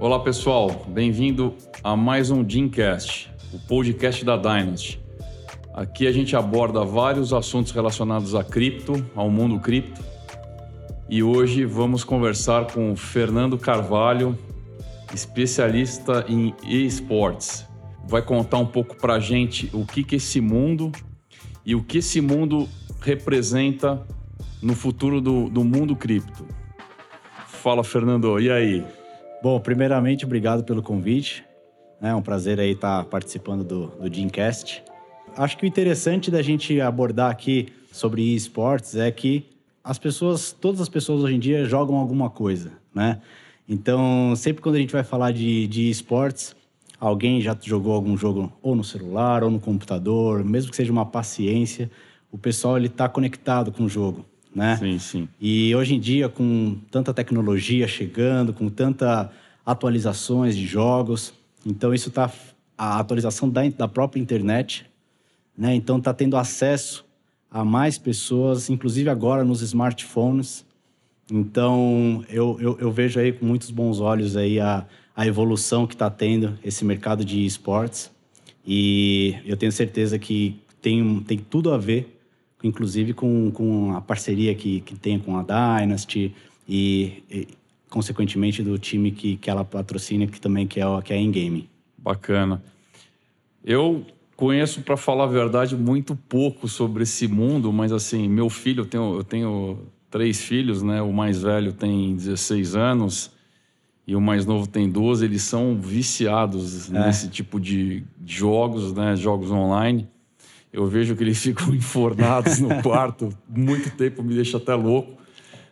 Olá pessoal, bem-vindo a mais um Dreamcast, o podcast da Dynasty. Aqui a gente aborda vários assuntos relacionados a cripto, ao mundo cripto. E hoje vamos conversar com o Fernando Carvalho, especialista em esportes. Vai contar um pouco para a gente o que, que é esse mundo e o que esse mundo representa no futuro do, do mundo cripto. Fala, Fernando, e aí? Bom, primeiramente, obrigado pelo convite. É um prazer aí estar participando do, do Dreamcast. Acho que o interessante da gente abordar aqui sobre esportes é que as pessoas, todas as pessoas hoje em dia jogam alguma coisa, né? Então, sempre quando a gente vai falar de, de esportes, alguém já jogou algum jogo ou no celular ou no computador, mesmo que seja uma paciência, o pessoal ele está conectado com o jogo né? Sim, sim. E hoje em dia, com tanta tecnologia chegando, com tanta atualizações de jogos, então isso está a atualização da, da própria internet, né? Então está tendo acesso a mais pessoas, inclusive agora nos smartphones. Então eu, eu, eu vejo aí com muitos bons olhos aí a, a evolução que está tendo esse mercado de esportes e eu tenho certeza que tem, tem tudo a ver inclusive com, com a parceria que, que tem com a Dynasty e, e consequentemente, do time que, que ela patrocina, que também que é, que é a Ingame. Bacana. Eu conheço, para falar a verdade, muito pouco sobre esse mundo, mas assim, meu filho, eu tenho, eu tenho três filhos, né? O mais velho tem 16 anos e o mais novo tem 12. Eles são viciados é. nesse tipo de jogos, né? Jogos online eu vejo que eles ficam enfornados no quarto muito tempo, me deixa até louco.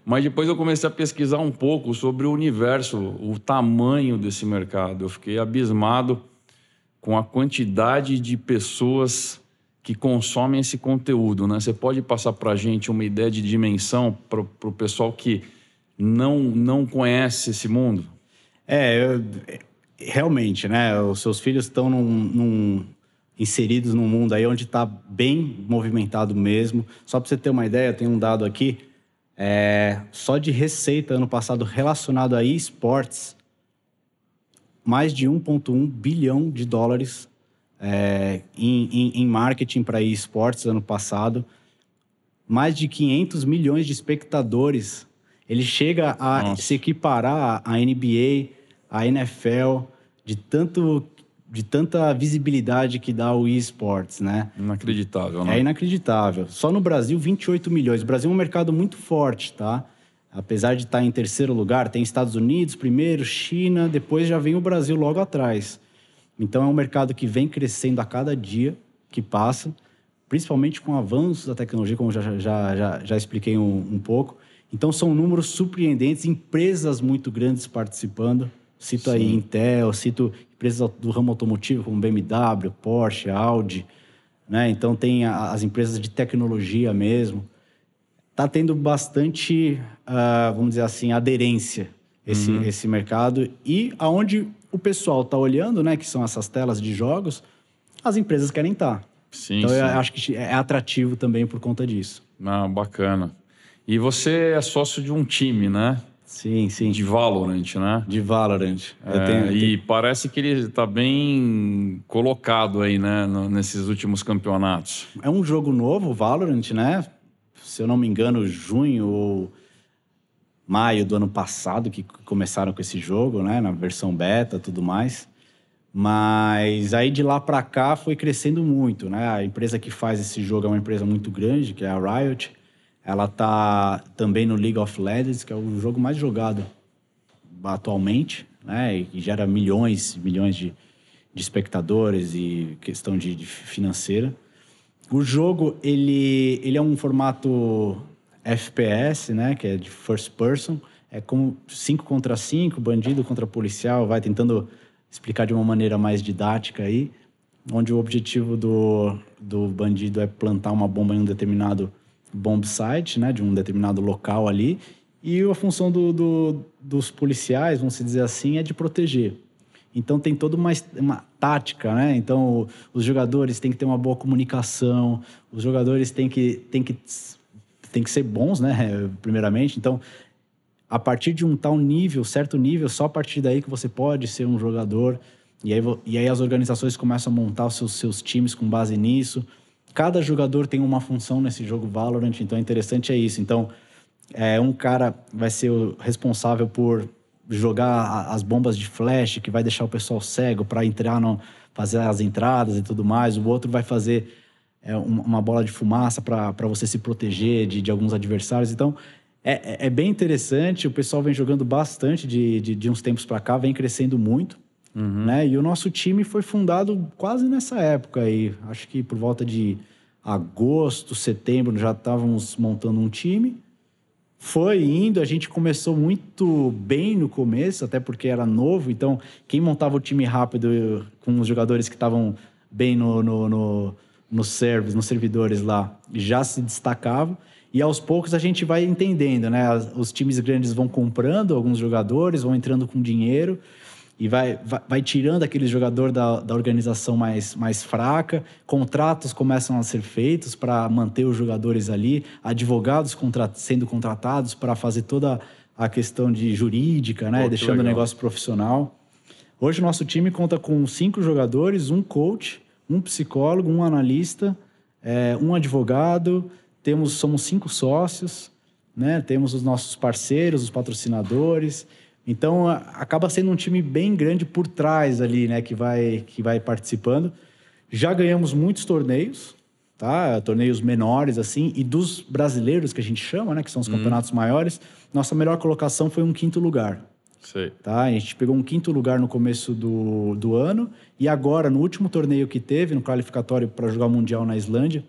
Mas depois eu comecei a pesquisar um pouco sobre o universo, o tamanho desse mercado. Eu fiquei abismado com a quantidade de pessoas que consomem esse conteúdo. Né? Você pode passar para a gente uma ideia de dimensão para o pessoal que não, não conhece esse mundo? É, eu, realmente, né? Os seus filhos estão num, num inseridos num mundo aí onde está bem movimentado mesmo. Só para você ter uma ideia, tem um dado aqui, é, só de receita ano passado relacionado a esportes, mais de 1,1 bilhão de dólares é, em, em, em, marketing para esportes ano passado, mais de 500 milhões de espectadores. Ele chega a Nossa. se equiparar à NBA, à NFL, de tanto de tanta visibilidade que dá o esportes, né? Inacreditável, né? É inacreditável. Só no Brasil, 28 milhões. O Brasil é um mercado muito forte, tá? Apesar de estar em terceiro lugar, tem Estados Unidos primeiro, China, depois já vem o Brasil logo atrás. Então é um mercado que vem crescendo a cada dia que passa, principalmente com o avanço da tecnologia, como já, já, já, já expliquei um, um pouco. Então são números surpreendentes, empresas muito grandes participando. Cito Sim. aí Intel, cito empresas do ramo automotivo como BMW, Porsche, Audi, né? Então tem a, as empresas de tecnologia mesmo. Está tendo bastante, uh, vamos dizer assim, aderência esse, uhum. esse mercado e aonde o pessoal está olhando, né, que são essas telas de jogos, as empresas querem estar. Tá. Sim, então sim. eu acho que é atrativo também por conta disso. Ah, bacana. E você é sócio de um time, né? Sim, sim. De Valorant, né? De Valorant. É, tenho, e tenho... parece que ele está bem colocado aí, né? No, nesses últimos campeonatos. É um jogo novo, Valorant, né? Se eu não me engano, junho ou maio do ano passado que começaram com esse jogo, né? Na versão beta tudo mais. Mas aí de lá para cá foi crescendo muito, né? A empresa que faz esse jogo é uma empresa muito grande, que é a Riot. Ela tá também no League of Legends, que é o jogo mais jogado atualmente, né? E gera milhões, milhões de, de espectadores e questão de, de, financeira. O jogo ele, ele é um formato FPS, né? Que é de first person. É como 5 contra 5, bandido contra policial, vai tentando explicar de uma maneira mais didática aí, onde o objetivo do, do bandido é plantar uma bomba em um determinado bomb site, né, de um determinado local ali, e a função do, do, dos policiais, vamos dizer assim, é de proteger. Então tem toda uma, uma tática, né? Então os jogadores têm que ter uma boa comunicação, os jogadores têm que, têm que, têm que ser bons, né? Primeiramente. Então a partir de um tal nível, certo nível, só a partir daí que você pode ser um jogador. E aí, e aí as organizações começam a montar os seus, seus times com base nisso. Cada jogador tem uma função nesse jogo Valorant, então é interessante é isso. Então, é, um cara vai ser o responsável por jogar as bombas de flash, que vai deixar o pessoal cego para entrar no, fazer as entradas e tudo mais. O outro vai fazer é, uma bola de fumaça para você se proteger de, de alguns adversários. Então, é, é, é, bem interessante. O pessoal vem jogando bastante de, de, de uns tempos para cá, vem crescendo muito. Uhum. Né? E o nosso time foi fundado quase nessa época aí. Acho que por volta de agosto, setembro, já estávamos montando um time. Foi indo, a gente começou muito bem no começo, até porque era novo, então quem montava o time rápido com os jogadores que estavam bem no, no, no, no service, nos servidores lá, já se destacava. E aos poucos a gente vai entendendo, né? Os times grandes vão comprando alguns jogadores, vão entrando com dinheiro e vai, vai, vai, tirando aquele jogador da, da organização mais, mais fraca, contratos começam a ser feitos para manter os jogadores ali, advogados contra, sendo contratados para fazer toda a questão de jurídica, né? Pô, deixando o negócio profissional. Hoje o nosso time conta com cinco jogadores, um coach, um psicólogo, um analista, é, um advogado, temos, somos cinco sócios, né? temos os nossos parceiros, os patrocinadores, então acaba sendo um time bem grande por trás ali, né, que vai que vai participando. Já ganhamos muitos torneios, tá? Torneios menores assim e dos brasileiros que a gente chama, né, que são os hum. campeonatos maiores. Nossa melhor colocação foi um quinto lugar. Sei. Tá? A gente pegou um quinto lugar no começo do, do ano e agora no último torneio que teve, no qualificatório para jogar o mundial na Islândia,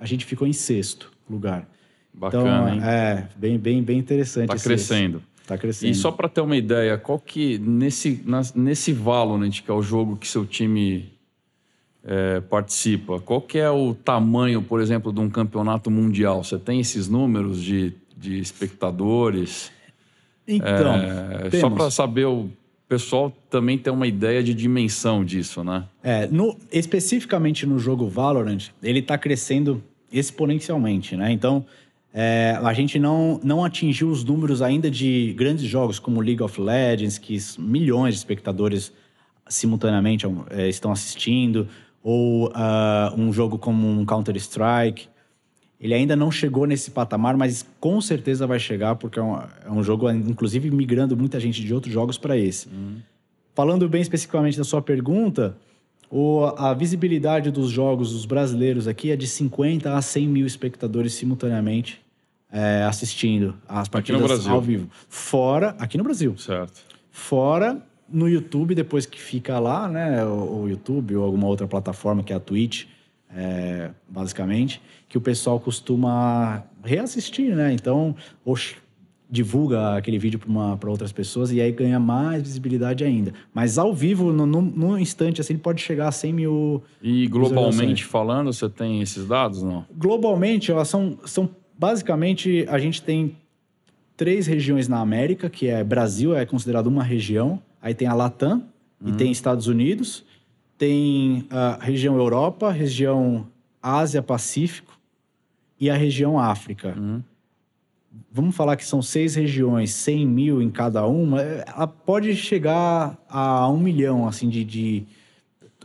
a gente ficou em sexto lugar. Bacana, então, hein? é bem bem bem interessante. Está crescendo. Esse. Tá crescendo. E só para ter uma ideia, qual que nesse na, nesse Valorant, que é o jogo que seu time é, participa, qual que é o tamanho, por exemplo, de um campeonato mundial? Você tem esses números de, de espectadores? Então, é, só para saber o pessoal também ter uma ideia de dimensão disso, né? É, no, especificamente no jogo Valorant, ele está crescendo exponencialmente, né? Então, é, a gente não, não atingiu os números ainda de grandes jogos como League of Legends, que milhões de espectadores simultaneamente é, estão assistindo, ou uh, um jogo como um Counter-Strike. Ele ainda não chegou nesse patamar, mas com certeza vai chegar, porque é um, é um jogo, inclusive, migrando muita gente de outros jogos para esse. Uhum. Falando bem especificamente da sua pergunta, o, a visibilidade dos jogos dos brasileiros aqui é de 50 a 100 mil espectadores simultaneamente é, assistindo as partidas ao vivo. Fora, aqui no Brasil. Certo. Fora no YouTube, depois que fica lá, né? O, o YouTube ou alguma outra plataforma, que é a Twitch, é, basicamente, que o pessoal costuma reassistir, né? Então, oxe, divulga aquele vídeo para outras pessoas e aí ganha mais visibilidade ainda. Mas ao vivo, no, no, no instante, assim, ele pode chegar a 100 mil. E globalmente falando, você tem esses dados, não? Globalmente, elas são, são basicamente, a gente tem três regiões na América, que é Brasil, é considerado uma região. Aí tem a Latam uhum. e tem Estados Unidos. Tem a região Europa, região Ásia-Pacífico e a região África. Uhum. Vamos falar que são seis regiões, 100 mil em cada uma. Ela pode chegar a um milhão, assim, de... de...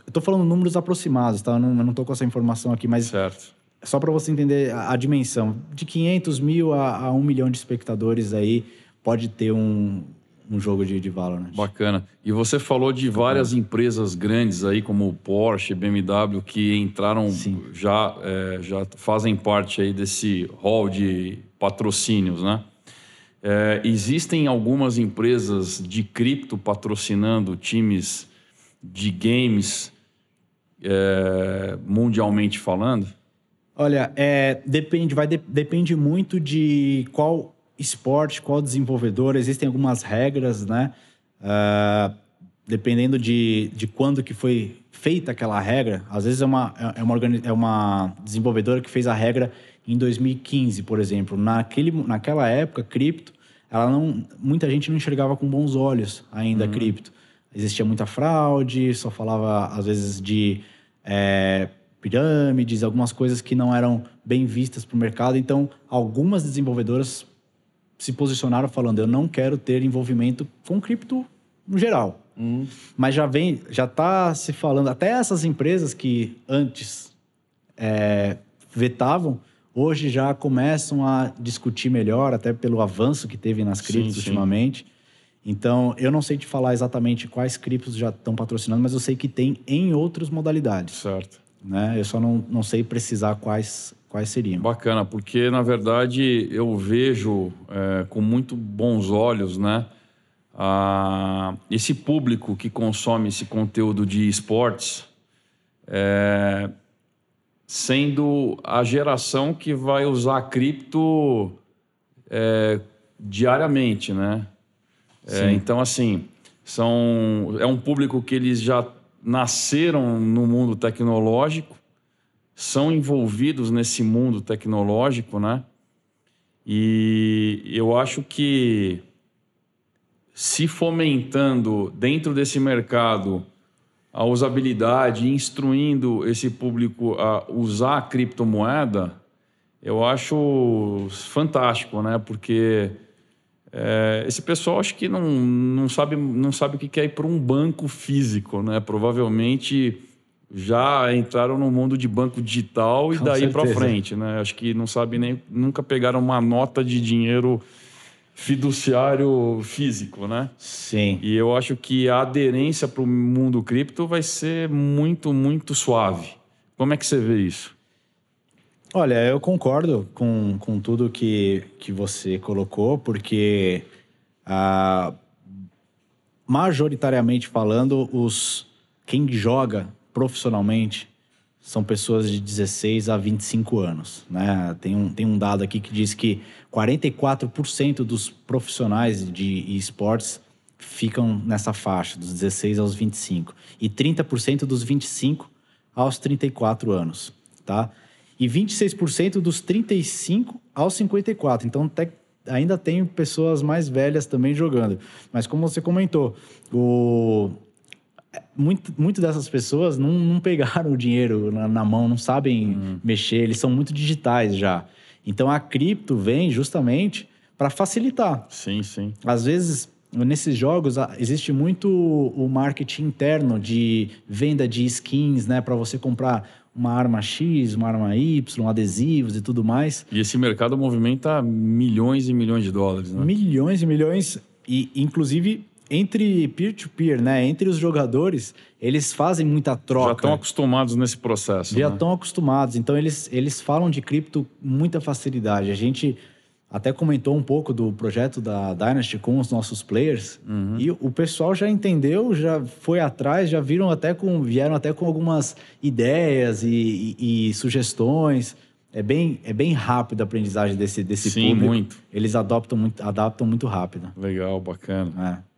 Eu tô falando números aproximados, tá? Eu não, eu não tô com essa informação aqui, mas... Certo só para você entender a, a, dimensão, de 500 mil a, a 1 milhão de espectadores aí, pode ter um, um jogo de, de Valorant. Bacana. E você falou de várias empresas grandes aí, como Porsche, BMW, que entraram, já, é, já fazem parte aí desse hall de patrocínios, né? É, existem algumas empresas de cripto patrocinando times de games é, mundialmente falando? Olha, é, depende, vai de, depende muito de qual esporte, qual desenvolvedor. Existem algumas regras, né? Uh, dependendo de, de quando que foi feita aquela regra. Às vezes é uma, é, uma, é uma desenvolvedora que fez a regra em 2015, por exemplo. Naquele, naquela época, cripto, ela não, muita gente não enxergava com bons olhos ainda uhum. cripto. Existia muita fraude, só falava às vezes de é, pirâmides, algumas coisas que não eram bem vistas para o mercado. Então, algumas desenvolvedoras se posicionaram falando: eu não quero ter envolvimento com cripto no geral. Hum. Mas já vem, já está se falando, até essas empresas que antes é, vetavam, hoje já começam a discutir melhor, até pelo avanço que teve nas criptos Sim, sim. ultimamente. Então, eu não sei te falar exatamente quais criptos já estão patrocinando, mas eu sei que tem em outras modalidades. Certo. Né? Eu só não, não sei precisar quais, quais seriam. Bacana, porque na verdade eu vejo é, com muito bons olhos, né? a- esse público que consome esse conteúdo de esportes é, sendo a geração que vai usar cripto é, diariamente, né? É, então, assim, são, é um público que eles já nasceram no mundo tecnológico, são envolvidos nesse mundo tecnológico, né? E eu acho que se fomentando dentro desse mercado a usabilidade, instruindo esse público a usar a criptomoeda, eu acho fantástico, né? Porque é, esse pessoal acho que não, não, sabe, não sabe o que é ir para um banco físico, né? Provavelmente já entraram no mundo de banco digital e Com daí para frente, né? Acho que não sabe nem nunca pegaram uma nota de dinheiro fiduciário físico, né? Sim. E eu acho que a aderência para o mundo cripto vai ser muito, muito suave. Como é que você vê isso? Olha, eu concordo com, com tudo que, que você colocou, porque ah, majoritariamente falando, os quem joga profissionalmente são pessoas de 16 a 25 anos. Né? Tem, um, tem um dado aqui que diz que 44% dos profissionais de esportes ficam nessa faixa, dos 16 aos 25. E 30% dos 25 aos 34 anos, tá? E 26% dos 35 aos 54. Então, até- ainda tem pessoas mais velhas também jogando. Mas como você comentou, o... muito, muito dessas pessoas não, não pegaram o dinheiro na, na mão, não sabem mexer, eles são muito digitais já. Então, a cripto vem justamente para facilitar. Sim, sim. Às vezes, nesses jogos, existe muito o marketing interno de venda de skins, né? Para você comprar uma arma X, uma arma Y, adesivos e tudo mais. E esse mercado movimenta milhões e milhões de dólares, né? Milhões e milhões. E, inclusive, entre peer-to-peer, né? Entre os jogadores, eles fazem muita troca. Já estão acostumados nesse processo. Já né? estão acostumados. Então, eles, eles falam de cripto com muita facilidade. A gente até comentou um pouco do projeto da Dynasty com os nossos players. E o pessoal já entendeu, já foi atrás, já viram até com, vieram até com algumas ideias e, e- e sugestões. É bem, é bem rápido a aprendizagem desse, desse Sim, público. muito. Eles adaptam muito, adaptam muito rápido. Legal, bacana. É.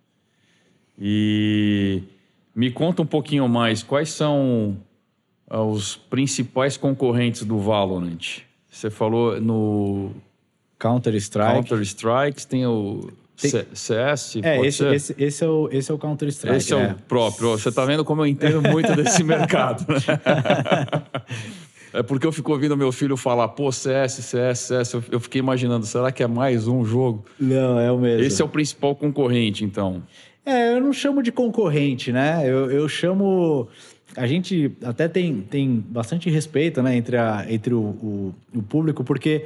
E me conta um pouquinho mais, quais são ah, os principais concorrentes do Valorant? Você falou no Counter-Strike. Counter-Strike, tem o Tem- CS, É, esse, esse, esse é o, esse é o Counter-Strike. Esse é, o próprio. Você tá vendo como eu entendo muito desse mercado. né? É porque eu fico ouvindo meu filho falar, pô, CS, CS, CS. Eu- Eu fiquei imaginando, será que é mais um jogo? Não, é o mesmo. Esse é o principal concorrente, então. É, eu não chamo de concorrente, né? Eu, eu chamo. A gente até tem, tem bastante respeito né, entre, a, entre o, o, o público, porque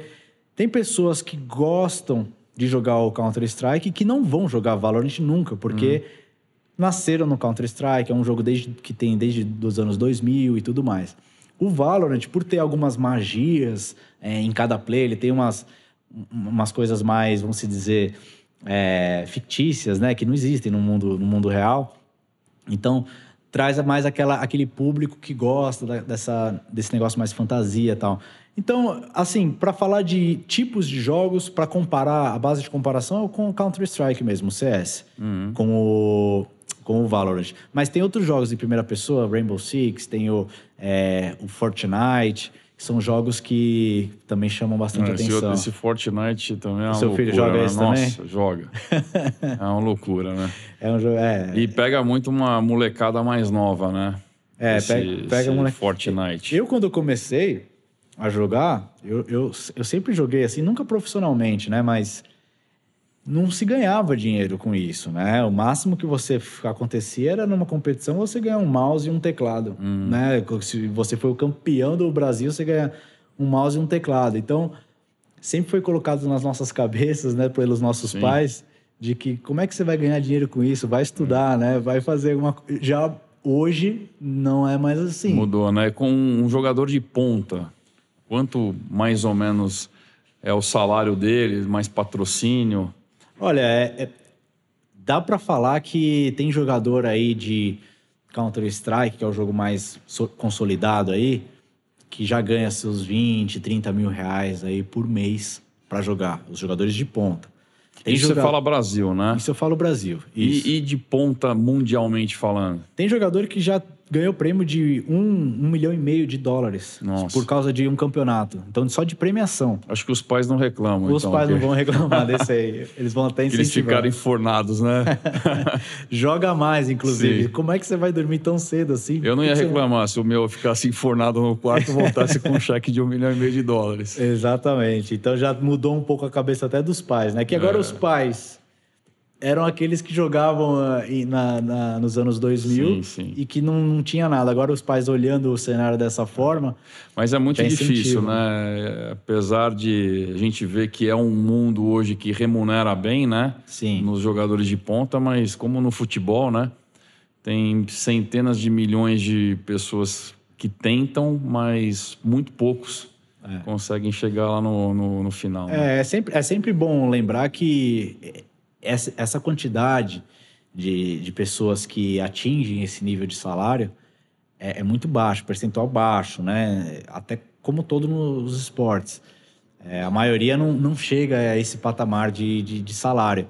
tem pessoas que gostam de jogar o Counter-Strike que não vão jogar Valorant nunca, porque nasceram no Counter-Strike, é um jogo desde, que tem desde os anos 2000 e tudo mais. O Valorant, por ter algumas magias é, em cada play, ele tem umas, umas coisas mais, vamos se dizer, é, fictícias, né? Que não existem no mundo, no mundo real. Então, traz mais aquela, aquele público que gosta da- dessa, desse negócio mais fantasia e tal. Então, assim, para falar de tipos de jogos, para comparar, a base de comparação é com o Counter-Strike mesmo, o CS, com, o, com o Valorant. Mas tem outros jogos de primeira pessoa, Rainbow Six, tem o, é, o Fortnite, que são jogos que também chamam bastante Esse, atenção. esse Fortnite também é uma Seu loucura. filho joga né? esse Nossa, também? joga. é uma loucura, né? É um jogo. É, E pega muito uma molecada mais nova, né? É, esse, pega- pega esse moleque- Fortnite. Eu, quando comecei a jogar, eu, eu, eu sempre joguei assim, nunca profissionalmente, né? Mas não se ganhava dinheiro com isso, né? O máximo que você acontecia era numa competição você ganhar um mouse e um teclado, hum. né? Se você foi o campeão do Brasil, você ganha um mouse e um teclado. Então, sempre foi colocado nas nossas cabeças, né, pelos nossos Sim. pais, de que como é que você vai ganhar dinheiro com isso? Vai estudar, hum. né? Vai fazer alguma já hoje não é mais assim. Mudou, né? Com um jogador de ponta, quanto mais ou menos é o salário dele, mais patrocínio? Olha, é, é, dá para falar que tem jogador aí de Counter-Strike, que é o jogo mais so consolidado aí, que já ganha seus 20, 30 mil reais aí por mês para jogar, os jogadores de ponta. Tem Isso joga... você fala Brasil, né? Isso eu falo Brasil. E, e, de ponta mundialmente falando? Tem jogador que já ganhou prêmio de um, um milhão e meio de dólares Nossa. por causa de um campeonato. Então, só de premiação. Acho que os pais não reclamam. Os então, pais porque... não vão reclamar desse aí. Eles vão até incentivar. Eles ficaram enfornados, né? Joga mais, inclusive. Sim. Como é que você vai dormir tão cedo assim? Eu não ia reclamar se o meu ficasse enfornado no quarto e voltasse com um cheque de um milhão e meio de dólares. Exatamente. Então já mudou um pouco a cabeça até dos pais, né? Que agora é. os pais eram aqueles que jogavam uh, na, na, nos anos 2000 sim, sim. e que não, não, tinha nada. Agora os pais olhando o cenário dessa forma. Mas é muito difícil, né? Apesar de a gente ver que é um mundo hoje que remunera bem, né? Sim. Nos jogadores de ponta, mas como no futebol, né? Tem centenas de milhões de pessoas que tentam, mas muito poucos é. conseguem chegar lá no, no, no final. Né? É, é, sempre, é sempre bom lembrar que essa, essa quantidade de, de pessoas que atingem esse nível de salário é, é muito baixo, percentual baixo, né? Até como todo nos esportes. É, a maioria não, não chega a esse patamar de, de, de, salário.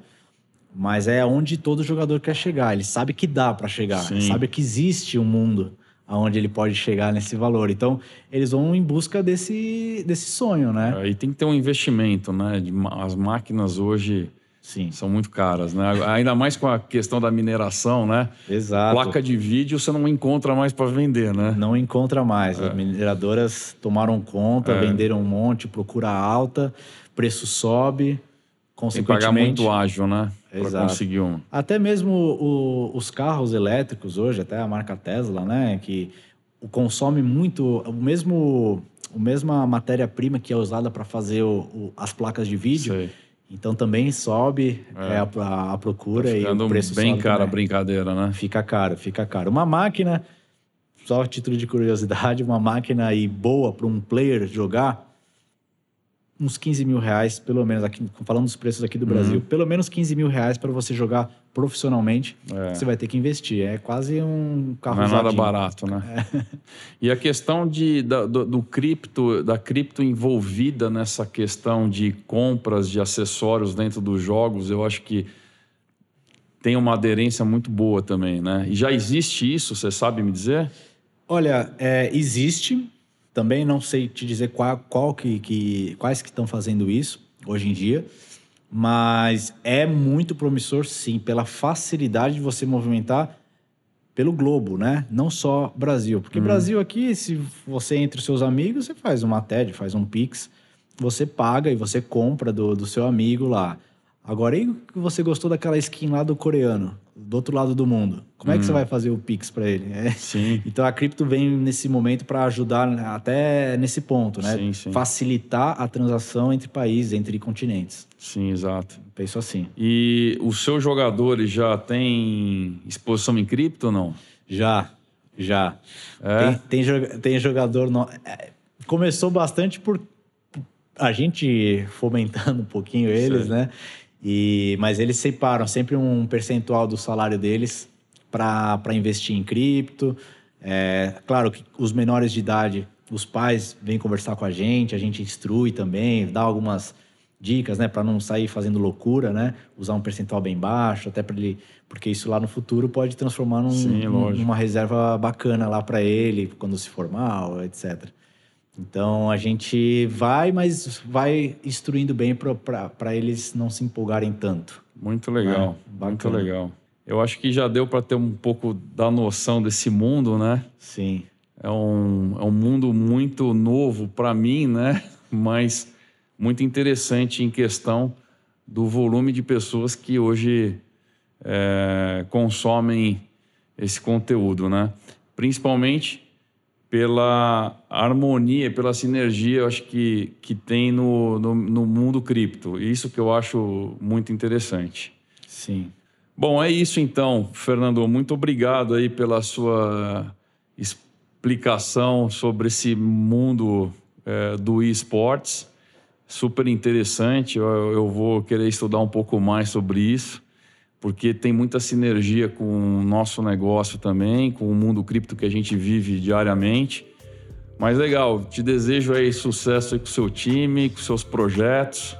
Mas é onde todo jogador quer chegar. Ele sabe que dá para chegar, sabe que existe um mundo onde ele pode chegar nesse valor. Então, eles vão em busca desse, desse sonho, né? Aí tem que ter um investimento, né? As máquinas hoje Sim. São muito caras, né? Ainda mais com a questão da mineração, né? Exato. Placa de vídeo você não encontra mais para vender, né? Não encontra mais. É. As mineradoras tomaram conta, é. venderam um monte, procura alta, preço sobe, consequentemente... Tem que pagar muito ágil, né? Para conseguir. Até mesmo o, os carros elétricos hoje, até a marca Tesla, né? Que consome muito o mesmo... A mesma matéria-prima que é usada para fazer o, o, as placas de vídeo... Sei então também sobe é. É, a, a, procura tá e o preço bem sobe caro a brincadeira, né? Fica caro, fica caro. Uma máquina, só título de curiosidade, uma máquina aí boa para um player jogar, uns 15 mil reais, pelo menos, aqui, falando dos preços aqui do uhum. Brasil, pelo menos 15 mil reais para você jogar profissionalmente, é. você vai ter que investir. É quase um carro Não é nada barato, né? É. E a questão de, da, do, do, cripto, da cripto envolvida nessa questão de compras de acessórios dentro dos jogos, eu acho que tem uma aderência muito boa também, né? E já existe isso, você sabe me dizer? Olha, é, existe, também não sei te dizer qual, qual que, que, quais que estão fazendo isso hoje em dia, mas é muito promissor sim, pela facilidade de você movimentar pelo globo, né? Não só Brasil. Porque hum. Brasil aqui, se você entre os seus amigos, você faz uma TED, faz um Pix, você paga e você compra do, do seu amigo lá. Agora, e que você gostou daquela skin lá do coreano, do outro lado do mundo? Como hum. é que você hum. vai fazer o Pix para ele? É. Sim. Então a cripto vem nesse momento para ajudar até nesse ponto, né? Sim, sim. Facilitar a transação entre países, entre continentes. Sim, exato. Penso assim. E os seus jogadores já têm exposição em cripto ou não? Já, já. É? Tem, tem, tem jogador. No... É, começou bastante por a gente fomentando um pouquinho eles, Sim. né? E, mas eles separam sempre um percentual do salário deles para investir em cripto. É, claro que os menores de idade, os pais vêm conversar com a gente, a gente instrui também, dá algumas dicas, né, para não sair fazendo loucura, né? Usar um percentual bem baixo, até para ele, porque isso lá no futuro pode transformar num, Sim, num, numa reserva bacana lá para ele quando se formar, etc. Então a gente vai, mas vai instruindo bem para eles não se empolgarem tanto. Muito legal, é, muito legal. Eu acho que já deu para ter um pouco da noção desse mundo, né? Sim. É um, é um mundo muito novo para mim, né? Mas muito interessante em questão do volume de pessoas que hoje é, consomem esse conteúdo, né? Principalmente pela harmonia, pela sinergia, eu acho que, que tem no, no, no mundo cripto. Isso que eu acho muito interessante. Sim. Bom, é isso então, Fernando. Muito obrigado aí pela sua explicação sobre esse mundo é, do esportes. Super interessante. Eu, eu vou querer estudar um pouco mais sobre isso porque tem muita sinergia com o nosso negócio também, com o mundo cripto que a gente vive diariamente. Mas legal, te desejo aí sucesso aí com o seu time, com seus projetos.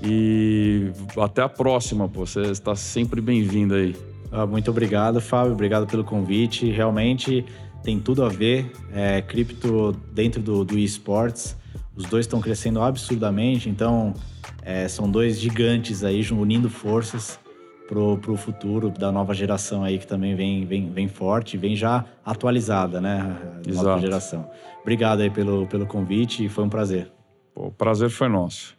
E até a próxima, pô. Você está sempre bem-vindo aí. Ah, muito obrigado, Fábio. Obrigado pelo convite. Realmente tem tudo a ver. É, cripto dentro do, do esportes. Os dois estão crescendo absurdamente. Então, é, são dois gigantes aí unindo forças pro, pro futuro da nova geração aí que também vem, vem, vem forte, vem já atualizada, né? A nova geração. Obrigado aí pelo, pelo convite e foi um prazer. o prazer foi nosso.